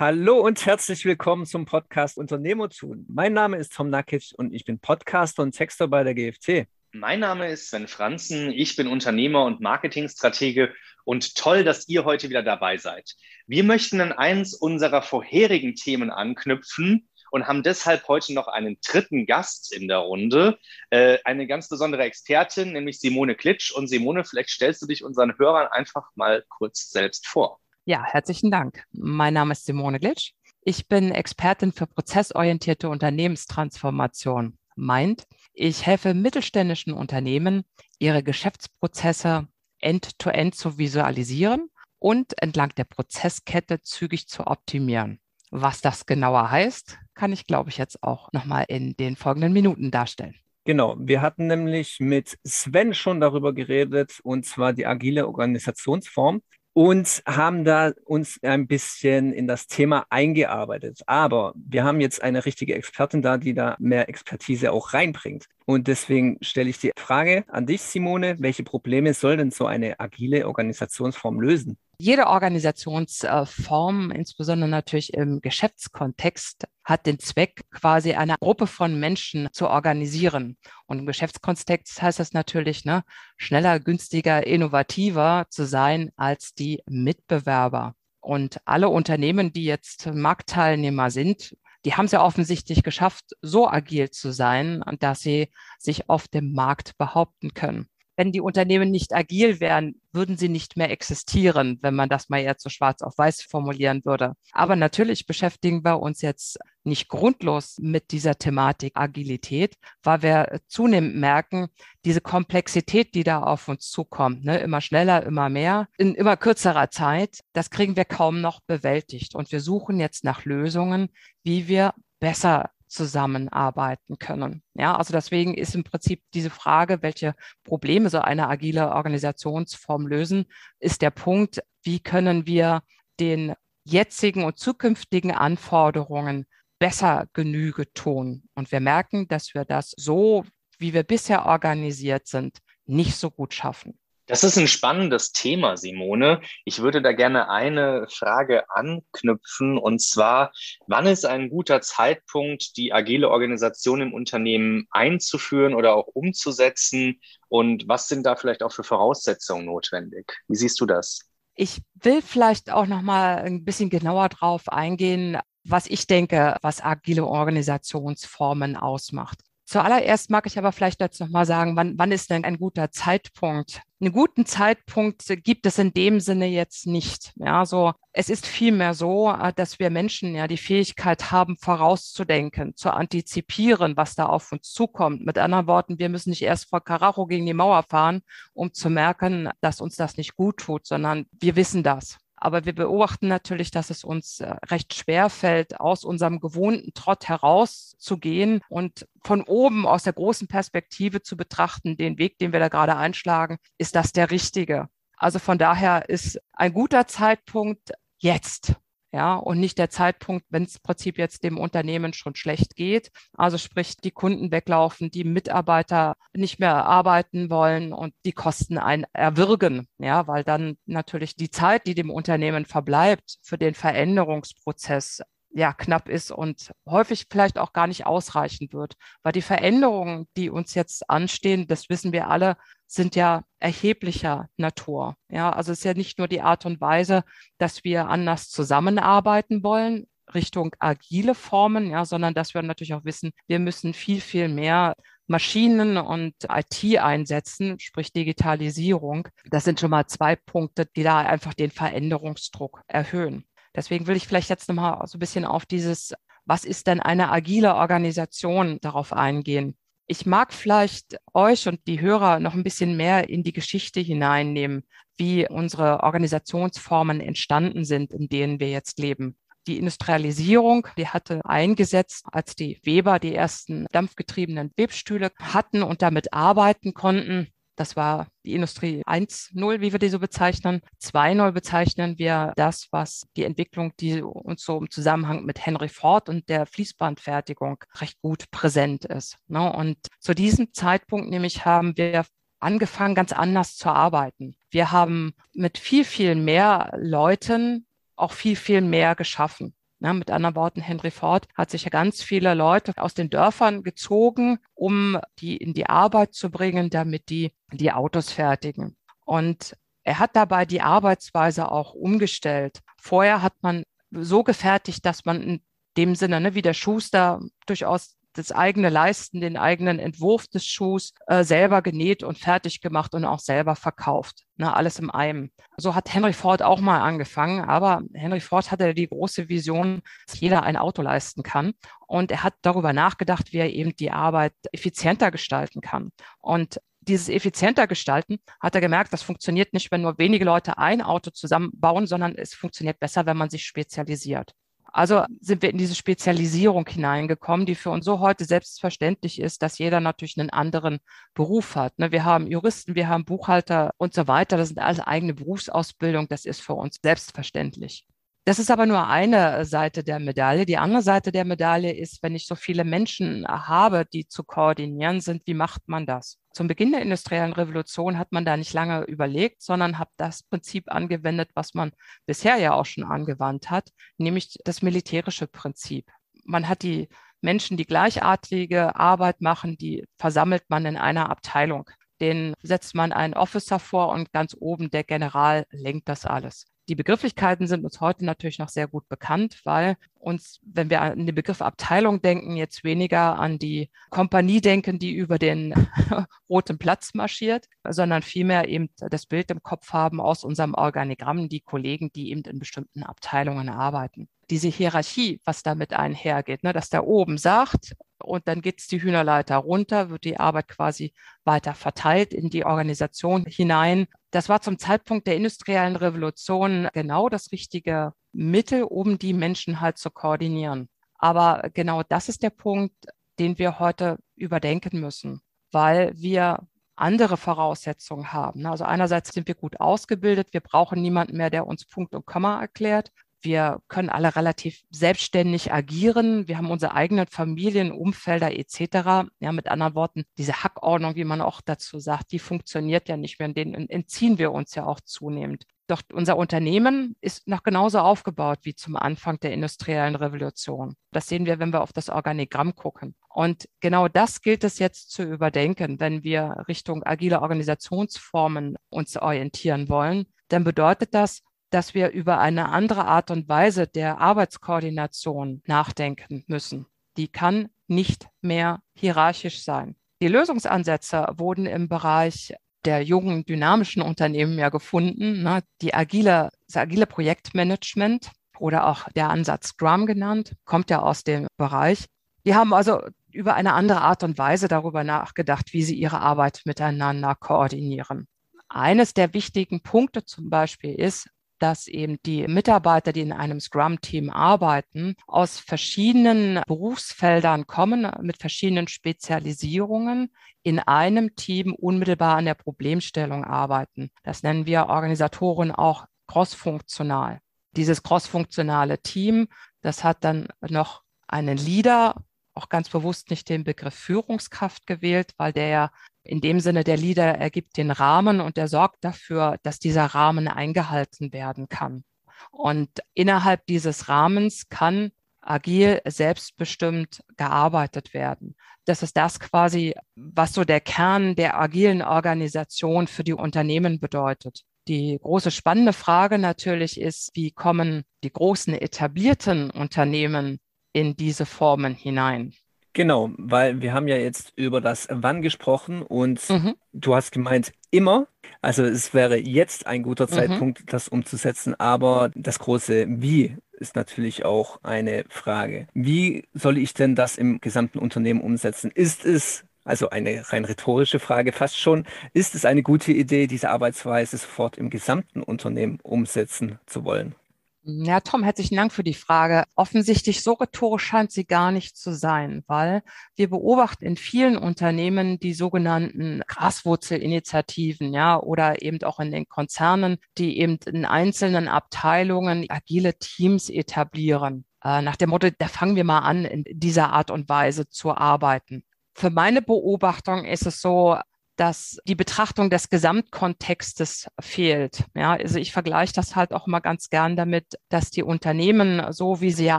Hallo und herzlich willkommen zum Podcast Unternehmer tun. Mein Name ist Tom Nakic und ich bin Podcaster und Texter bei der GFT. Mein Name ist Sven Franzen. Ich bin Unternehmer und Marketingstratege und toll, dass ihr heute wieder dabei seid. Wir möchten an eins unserer vorherigen Themen anknüpfen und haben deshalb heute noch einen dritten Gast in der Runde, äh, eine ganz besondere Expertin, nämlich Simone Klitsch. Und Simone, vielleicht stellst du dich unseren Hörern einfach mal kurz selbst vor. Ja, herzlichen Dank. Mein Name ist Simone Glitsch. Ich bin Expertin für prozessorientierte Unternehmenstransformation. Meint, ich helfe mittelständischen Unternehmen, ihre Geschäftsprozesse end-to-end -end zu visualisieren und entlang der Prozesskette zügig zu optimieren. Was das genauer heißt, kann ich, glaube ich, jetzt auch nochmal in den folgenden Minuten darstellen. Genau, wir hatten nämlich mit Sven schon darüber geredet, und zwar die agile Organisationsform und haben da uns ein bisschen in das Thema eingearbeitet. Aber wir haben jetzt eine richtige Expertin da, die da mehr Expertise auch reinbringt. Und deswegen stelle ich die Frage an dich, Simone, welche Probleme soll denn so eine agile Organisationsform lösen? Jede Organisationsform, insbesondere natürlich im Geschäftskontext, hat den Zweck, quasi eine Gruppe von Menschen zu organisieren. Und im Geschäftskontext heißt das natürlich, ne, schneller, günstiger, innovativer zu sein als die Mitbewerber. Und alle Unternehmen, die jetzt Marktteilnehmer sind, die haben es ja offensichtlich geschafft, so agil zu sein, dass sie sich auf dem Markt behaupten können wenn die Unternehmen nicht agil wären, würden sie nicht mehr existieren, wenn man das mal eher zu schwarz auf weiß formulieren würde. Aber natürlich beschäftigen wir uns jetzt nicht grundlos mit dieser Thematik Agilität, weil wir zunehmend merken, diese Komplexität, die da auf uns zukommt, ne, immer schneller, immer mehr, in immer kürzerer Zeit, das kriegen wir kaum noch bewältigt. Und wir suchen jetzt nach Lösungen, wie wir besser zusammenarbeiten können. Ja, also deswegen ist im Prinzip diese Frage, welche Probleme so eine agile Organisationsform lösen, ist der Punkt, wie können wir den jetzigen und zukünftigen Anforderungen besser Genüge tun. Und wir merken, dass wir das so, wie wir bisher organisiert sind, nicht so gut schaffen. Das ist ein spannendes Thema, Simone. Ich würde da gerne eine Frage anknüpfen und zwar, wann ist ein guter Zeitpunkt, die agile Organisation im Unternehmen einzuführen oder auch umzusetzen und was sind da vielleicht auch für Voraussetzungen notwendig? Wie siehst du das? Ich will vielleicht auch noch mal ein bisschen genauer drauf eingehen, was ich denke, was agile Organisationsformen ausmacht. Zuallererst mag ich aber vielleicht dazu nochmal sagen, wann, wann ist denn ein guter Zeitpunkt? Einen guten Zeitpunkt gibt es in dem Sinne jetzt nicht. Ja, so, es ist vielmehr so, äh, dass wir Menschen ja die Fähigkeit haben, vorauszudenken, zu antizipieren, was da auf uns zukommt. Mit anderen Worten, wir müssen nicht erst vor Karacho gegen die Mauer fahren, um zu merken, dass uns das nicht gut tut, sondern wir wissen das. Aber wir beobachten natürlich, dass es uns äh, recht schwer fällt, aus unserem gewohnten Trott herauszugehen und von oben aus der großen Perspektive zu betrachten, den Weg, den wir da gerade einschlagen, ist das der richtige? Also von daher ist ein guter Zeitpunkt jetzt ja, und nicht der Zeitpunkt, wenn es im Prinzip jetzt dem Unternehmen schon schlecht geht. Also sprich, die Kunden weglaufen, die Mitarbeiter nicht mehr arbeiten wollen und die Kosten ein erwürgen, ja, weil dann natürlich die Zeit, die dem Unternehmen verbleibt für den Veränderungsprozess ja, knapp ist und häufig vielleicht auch gar nicht ausreichen wird. Weil die Veränderungen, die uns jetzt anstehen, das wissen wir alle, sind ja erheblicher Natur. Ja, also es ist ja nicht nur die Art und Weise, dass wir anders zusammenarbeiten wollen, Richtung agile Formen, ja, sondern dass wir natürlich auch wissen, wir müssen viel, viel mehr Maschinen und IT einsetzen, sprich Digitalisierung. Das sind schon mal zwei Punkte, die da einfach den Veränderungsdruck erhöhen. Deswegen will ich vielleicht jetzt nochmal so ein bisschen auf dieses, was ist denn eine agile Organisation, darauf eingehen. Ich mag vielleicht euch und die Hörer noch ein bisschen mehr in die Geschichte hineinnehmen, wie unsere Organisationsformen entstanden sind, in denen wir jetzt leben. Die Industrialisierung, die hatte eingesetzt, als die Weber die ersten dampfgetriebenen Webstühle hatten und damit arbeiten konnten. Das war die Industrie 1.0, wie wir die so bezeichnen. 2.0 bezeichnen wir das, was die Entwicklung, die uns so im Zusammenhang mit Henry Ford und der Fließbandfertigung recht gut präsent ist. Ne? Und zu diesem Zeitpunkt nämlich haben wir angefangen, ganz anders zu arbeiten. Wir haben mit viel, viel mehr Leuten auch viel, viel mehr geschaffen. Ja, mit anderen Worten, Henry Ford hat sich ja ganz viele Leute aus den Dörfern gezogen, um die in die Arbeit zu bringen, damit die die Autos fertigen. Und er hat dabei die Arbeitsweise auch umgestellt. Vorher hat man so gefertigt, dass man in dem Sinne, ne, wie der Schuster durchaus das eigene Leisten, den eigenen Entwurf des Schuhs äh, selber genäht und fertig gemacht und auch selber verkauft. Ne, alles im einem. So hat Henry Ford auch mal angefangen, aber Henry Ford hatte die große Vision, dass jeder ein Auto leisten kann. Und er hat darüber nachgedacht, wie er eben die Arbeit effizienter gestalten kann. Und dieses effizienter gestalten, hat er gemerkt, das funktioniert nicht, wenn nur wenige Leute ein Auto zusammenbauen, sondern es funktioniert besser, wenn man sich spezialisiert. Also sind wir in diese Spezialisierung hineingekommen, die für uns so heute selbstverständlich ist, dass jeder natürlich einen anderen Beruf hat. Ne? Wir haben Juristen, wir haben Buchhalter und so weiter. Das sind alles eigene Berufsausbildung. Das ist für uns selbstverständlich. Das ist aber nur eine Seite der Medaille. Die andere Seite der Medaille ist, wenn ich so viele Menschen habe, die zu koordinieren sind, wie macht man das? Zum Beginn der industriellen Revolution hat man da nicht lange überlegt, sondern hat das Prinzip angewendet, was man bisher ja auch schon angewandt hat, nämlich das militärische Prinzip. Man hat die Menschen, die gleichartige Arbeit machen, die versammelt man in einer Abteilung. Den setzt man einen Officer vor und ganz oben der General lenkt das alles. Die Begrifflichkeiten sind uns heute natürlich noch sehr gut bekannt, weil uns, wenn wir an den Begriff Abteilung denken, jetzt weniger an die Kompanie denken, die über den roten Platz marschiert, sondern vielmehr eben das Bild im Kopf haben aus unserem Organigramm, die Kollegen, die eben in bestimmten Abteilungen arbeiten. Diese Hierarchie, was damit einhergeht, ne, dass der oben sagt, und dann geht es die Hühnerleiter runter, wird die Arbeit quasi weiter verteilt in die Organisation hinein. Das war zum Zeitpunkt der industriellen Revolution genau das richtige Mittel, um die Menschen halt zu koordinieren. Aber genau das ist der Punkt, den wir heute überdenken müssen, weil wir andere Voraussetzungen haben. Also einerseits sind wir gut ausgebildet, wir brauchen niemanden mehr, der uns Punkt und Komma erklärt. Wir können alle relativ selbstständig agieren. Wir haben unsere eigenen Familien, Umfelder etc. Ja, mit anderen Worten, diese Hackordnung, wie man auch dazu sagt, die funktioniert ja nicht mehr. Und denen entziehen wir uns ja auch zunehmend. Doch unser Unternehmen ist noch genauso aufgebaut wie zum Anfang der industriellen Revolution. Das sehen wir, wenn wir auf das Organigramm gucken. Und genau das gilt es jetzt zu überdenken, wenn wir Richtung agile Organisationsformen uns orientieren wollen. Dann bedeutet das, dass wir über eine andere Art und Weise der Arbeitskoordination nachdenken müssen. Die kann nicht mehr hierarchisch sein. Die Lösungsansätze wurden im Bereich der jungen dynamischen Unternehmen ja gefunden. Ne? Die agile, das agile Projektmanagement oder auch der Ansatz Scrum genannt, kommt ja aus dem Bereich. Die haben also über eine andere Art und Weise darüber nachgedacht, wie sie ihre Arbeit miteinander koordinieren. Eines der wichtigen Punkte zum Beispiel ist, dass eben die Mitarbeiter, die in einem Scrum-Team arbeiten, aus verschiedenen Berufsfeldern kommen, mit verschiedenen Spezialisierungen in einem Team unmittelbar an der Problemstellung arbeiten. Das nennen wir Organisatoren auch crossfunktional. Dieses crossfunktionale Team, das hat dann noch einen Leader, auch ganz bewusst nicht den Begriff Führungskraft gewählt, weil der ja in dem Sinne, der Leader ergibt den Rahmen und er sorgt dafür, dass dieser Rahmen eingehalten werden kann. Und innerhalb dieses Rahmens kann agil selbstbestimmt gearbeitet werden. Das ist das quasi, was so der Kern der agilen Organisation für die Unternehmen bedeutet. Die große spannende Frage natürlich ist, wie kommen die großen etablierten Unternehmen in diese Formen hinein? Genau, weil wir haben ja jetzt über das Wann gesprochen und mhm. du hast gemeint immer. Also es wäre jetzt ein guter mhm. Zeitpunkt, das umzusetzen, aber das große Wie ist natürlich auch eine Frage. Wie soll ich denn das im gesamten Unternehmen umsetzen? Ist es also eine rein rhetorische Frage fast schon. Ist es eine gute Idee, diese Arbeitsweise sofort im gesamten Unternehmen umsetzen zu wollen? Ja, Tom, herzlichen Dank für die Frage. Offensichtlich so rhetorisch scheint sie gar nicht zu sein, weil wir beobachten in vielen Unternehmen die sogenannten Graswurzelinitiativen, ja, oder eben auch in den Konzernen, die eben in einzelnen Abteilungen agile Teams etablieren. Äh, nach dem Motto, da fangen wir mal an, in dieser Art und Weise zu arbeiten. Für meine Beobachtung ist es so, dass die Betrachtung des Gesamtkontextes fehlt. Ja, also ich vergleiche das halt auch mal ganz gern damit, dass die Unternehmen, so wie sie ja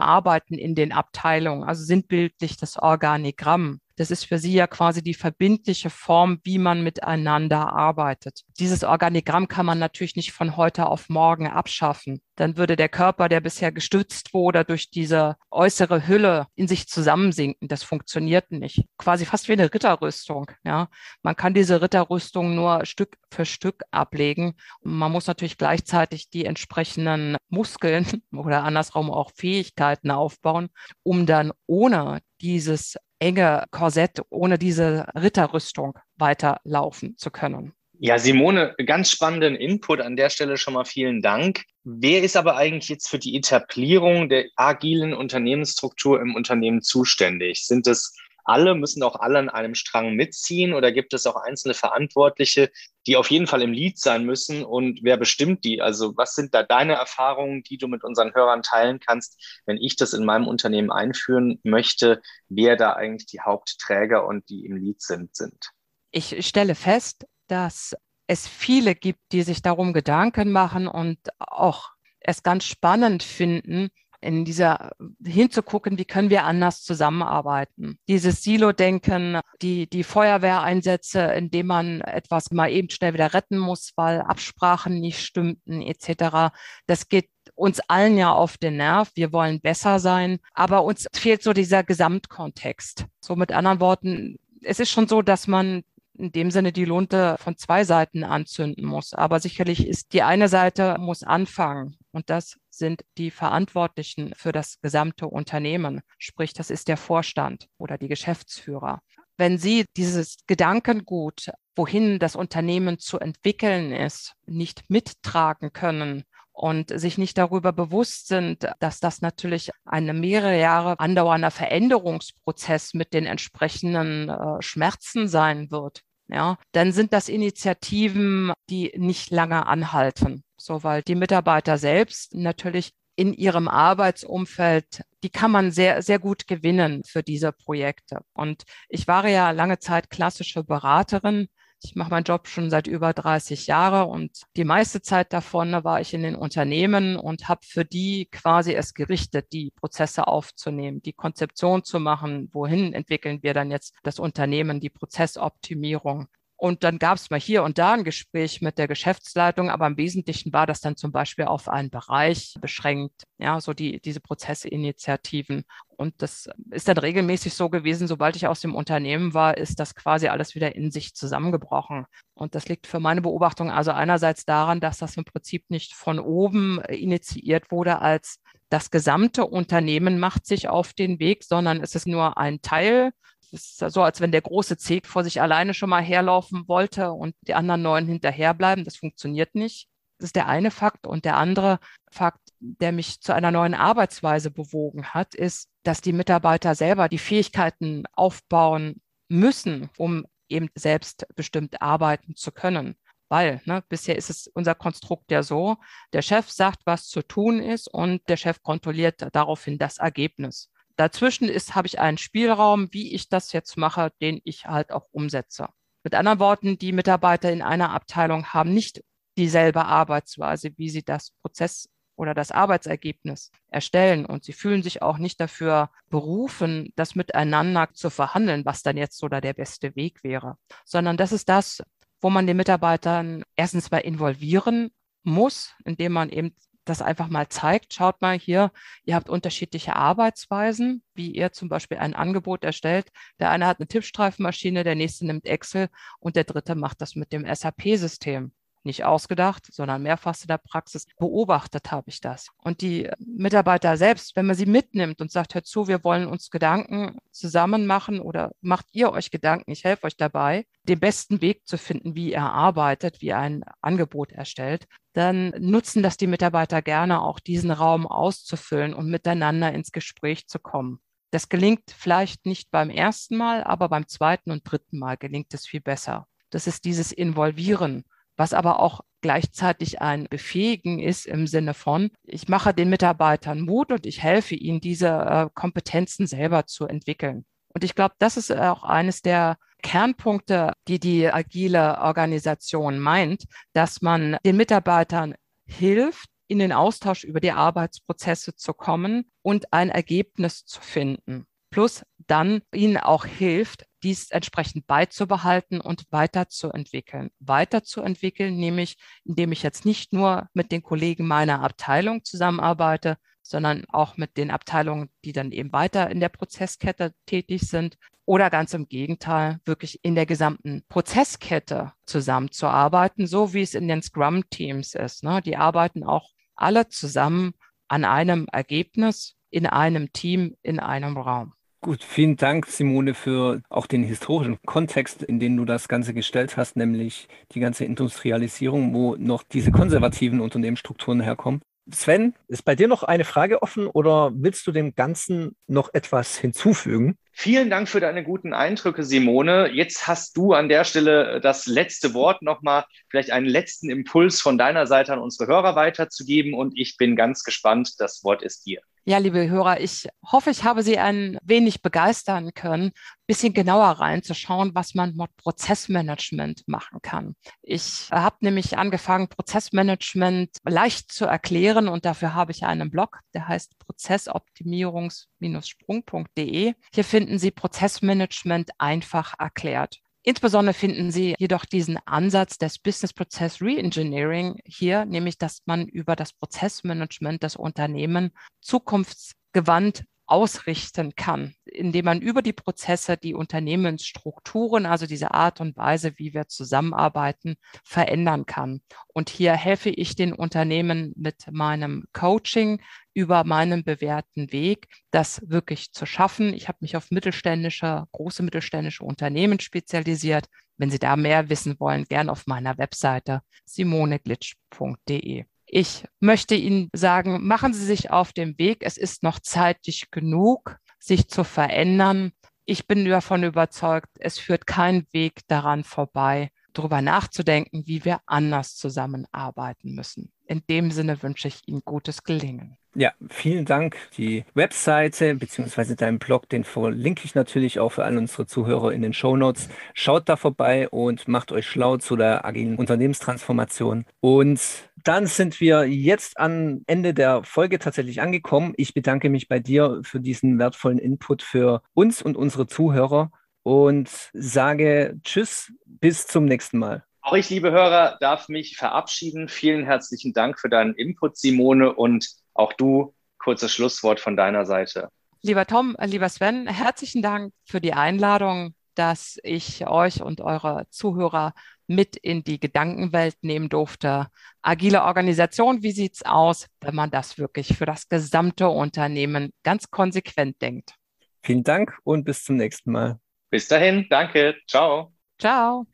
arbeiten in den Abteilungen, also sinnbildlich das Organigramm, das ist für sie ja quasi die verbindliche Form, wie man miteinander arbeitet. Dieses Organigramm kann man natürlich nicht von heute auf morgen abschaffen. Dann würde der Körper, der bisher gestützt wurde durch diese äußere Hülle, in sich zusammensinken. Das funktioniert nicht. Quasi fast wie eine Ritterrüstung. Ja, man kann diese Ritterrüstung nur Stück für Stück ablegen. Und man muss natürlich gleichzeitig die entsprechenden Muskeln oder andersrum auch Fähigkeiten aufbauen, um dann ohne dieses enge Korsett, ohne diese Ritterrüstung weiterlaufen zu können. Ja, Simone, ganz spannenden Input an der Stelle schon mal vielen Dank. Wer ist aber eigentlich jetzt für die Etablierung der agilen Unternehmensstruktur im Unternehmen zuständig? Sind es alle, müssen auch alle an einem Strang mitziehen oder gibt es auch einzelne Verantwortliche, die auf jeden Fall im Lead sein müssen und wer bestimmt die? Also was sind da deine Erfahrungen, die du mit unseren Hörern teilen kannst, wenn ich das in meinem Unternehmen einführen möchte, wer da eigentlich die Hauptträger und die im Lead sind, sind? Ich stelle fest, dass es viele gibt, die sich darum Gedanken machen und auch es ganz spannend finden, in dieser hinzugucken, wie können wir anders zusammenarbeiten. Dieses Silo-Denken, die, die Feuerwehreinsätze, indem man etwas mal eben schnell wieder retten muss, weil Absprachen nicht stimmten, etc. Das geht uns allen ja auf den Nerv. Wir wollen besser sein, aber uns fehlt so dieser Gesamtkontext. So mit anderen Worten, es ist schon so, dass man in dem Sinne die Lunte von zwei Seiten anzünden muss. Aber sicherlich ist die eine Seite muss anfangen und das sind die Verantwortlichen für das gesamte Unternehmen. Sprich, das ist der Vorstand oder die Geschäftsführer. Wenn Sie dieses Gedankengut, wohin das Unternehmen zu entwickeln ist, nicht mittragen können, und sich nicht darüber bewusst sind, dass das natürlich ein mehrere Jahre andauernder Veränderungsprozess mit den entsprechenden äh, Schmerzen sein wird, ja, dann sind das Initiativen, die nicht lange anhalten. So, weil die Mitarbeiter selbst natürlich in ihrem Arbeitsumfeld, die kann man sehr, sehr gut gewinnen für diese Projekte. Und ich war ja lange Zeit klassische Beraterin ich mache meinen Job schon seit über 30 Jahren und die meiste Zeit davon war ich in den Unternehmen und habe für die quasi es gerichtet, die Prozesse aufzunehmen, die Konzeption zu machen, wohin entwickeln wir dann jetzt das Unternehmen, die Prozessoptimierung. Und dann gab es mal hier und da ein Gespräch mit der Geschäftsleitung, aber im Wesentlichen war das dann zum Beispiel auf einen Bereich beschränkt, ja, so die, diese Prozessinitiativen. Und das ist dann regelmäßig so gewesen, sobald ich aus dem Unternehmen war, ist das quasi alles wieder in sich zusammengebrochen. Und das liegt für meine Beobachtung also einerseits daran, dass das im Prinzip nicht von oben initiiert wurde als das gesamte Unternehmen macht sich auf den Weg, sondern es ist nur ein Teil ist so, als wenn der große Zeg vor sich alleine schon mal herlaufen wollte und die anderen neun hinterherbleiben. Das funktioniert nicht. Das ist der eine Fakt. Und der andere Fakt, der mich zu einer neuen Arbeitsweise bewogen hat, ist, dass die Mitarbeiter selber die Fähigkeiten aufbauen müssen, um eben selbstbestimmt arbeiten zu können. Weil ne, bisher ist es unser Konstrukt ja so, der Chef sagt, was zu tun ist und der Chef kontrolliert daraufhin das Ergebnis dazwischen ist, habe ich einen Spielraum, wie ich das jetzt mache, den ich halt auch umsetze. Mit anderen Worten, die Mitarbeiter in einer Abteilung haben nicht dieselbe Arbeitsweise, wie sie das Prozess oder das Arbeitsergebnis erstellen. Und sie fühlen sich auch nicht dafür berufen, das miteinander zu verhandeln, was dann jetzt oder der beste Weg wäre, sondern das ist das, wo man den Mitarbeitern erstens mal involvieren muss, indem man eben das einfach mal zeigt. Schaut mal hier, ihr habt unterschiedliche Arbeitsweisen, wie ihr zum Beispiel ein Angebot erstellt. Der eine hat eine Tippstreifenmaschine, der nächste nimmt Excel und der dritte macht das mit dem SAP-System nicht ausgedacht, sondern mehrfach in der Praxis beobachtet habe ich das. Und die Mitarbeiter selbst, wenn man sie mitnimmt und sagt, hört zu, wir wollen uns Gedanken zusammen machen oder macht ihr euch Gedanken, ich helfe euch dabei, den besten Weg zu finden, wie ihr arbeitet, wie ihr ein Angebot erstellt, dann nutzen das die Mitarbeiter gerne auch, diesen Raum auszufüllen und miteinander ins Gespräch zu kommen. Das gelingt vielleicht nicht beim ersten Mal, aber beim zweiten und dritten Mal gelingt es viel besser. Das ist dieses Involvieren was aber auch gleichzeitig ein Befähigen ist im Sinne von, ich mache den Mitarbeitern Mut und ich helfe ihnen, diese äh, Kompetenzen selber zu entwickeln. Und ich glaube, das ist auch eines der Kernpunkte, die die agile Organisation meint, dass man den Mitarbeitern hilft, in den Austausch über die Arbeitsprozesse zu kommen und ein Ergebnis zu finden. Plus dann ihnen auch hilft, dies entsprechend beizubehalten und weiterzuentwickeln. Weiterzuentwickeln, nämlich indem ich jetzt nicht nur mit den Kollegen meiner Abteilung zusammenarbeite, sondern auch mit den Abteilungen, die dann eben weiter in der Prozesskette tätig sind oder ganz im Gegenteil, wirklich in der gesamten Prozesskette zusammenzuarbeiten, so wie es in den Scrum-Teams ist. Ne? Die arbeiten auch alle zusammen an einem Ergebnis in einem Team, in einem Raum. Gut, vielen Dank, Simone, für auch den historischen Kontext, in den du das Ganze gestellt hast, nämlich die ganze Industrialisierung, wo noch diese konservativen Unternehmensstrukturen herkommen. Sven, ist bei dir noch eine Frage offen oder willst du dem Ganzen noch etwas hinzufügen? Vielen Dank für deine guten Eindrücke, Simone. Jetzt hast du an der Stelle das letzte Wort nochmal, vielleicht einen letzten Impuls von deiner Seite an unsere Hörer weiterzugeben und ich bin ganz gespannt. Das Wort ist dir. Ja, liebe Hörer, ich hoffe, ich habe Sie ein wenig begeistern können, ein bisschen genauer reinzuschauen, was man mit Prozessmanagement machen kann. Ich habe nämlich angefangen, Prozessmanagement leicht zu erklären und dafür habe ich einen Blog, der heißt prozessoptimierungs-sprung.de. Hier finden Sie Prozessmanagement einfach erklärt. Insbesondere finden Sie jedoch diesen Ansatz des Business Process Reengineering hier, nämlich dass man über das Prozessmanagement das Unternehmen zukunftsgewandt ausrichten kann, indem man über die Prozesse die Unternehmensstrukturen, also diese Art und Weise, wie wir zusammenarbeiten, verändern kann. Und hier helfe ich den Unternehmen mit meinem Coaching über meinen bewährten Weg, das wirklich zu schaffen. Ich habe mich auf mittelständische, große mittelständische Unternehmen spezialisiert. Wenn Sie da mehr wissen wollen, gern auf meiner Webseite simoneglitsch.de. Ich möchte Ihnen sagen, machen Sie sich auf den Weg. Es ist noch zeitig genug, sich zu verändern. Ich bin davon überzeugt, es führt kein Weg daran vorbei, darüber nachzudenken, wie wir anders zusammenarbeiten müssen. In dem Sinne wünsche ich Ihnen gutes Gelingen. Ja, vielen Dank. Die Webseite bzw. deinen Blog, den verlinke ich natürlich auch für alle unsere Zuhörer in den Show Notes. Schaut da vorbei und macht euch schlau zu der agilen Unternehmenstransformation. Und dann sind wir jetzt am Ende der Folge tatsächlich angekommen. Ich bedanke mich bei dir für diesen wertvollen Input für uns und unsere Zuhörer und sage Tschüss, bis zum nächsten Mal. Auch ich, liebe Hörer, darf mich verabschieden. Vielen herzlichen Dank für deinen Input, Simone. Und auch du, kurzes Schlusswort von deiner Seite. Lieber Tom, lieber Sven, herzlichen Dank für die Einladung, dass ich euch und eure Zuhörer mit in die Gedankenwelt nehmen durfte. Agile Organisation, wie sieht es aus, wenn man das wirklich für das gesamte Unternehmen ganz konsequent denkt? Vielen Dank und bis zum nächsten Mal. Bis dahin, danke, ciao. Ciao.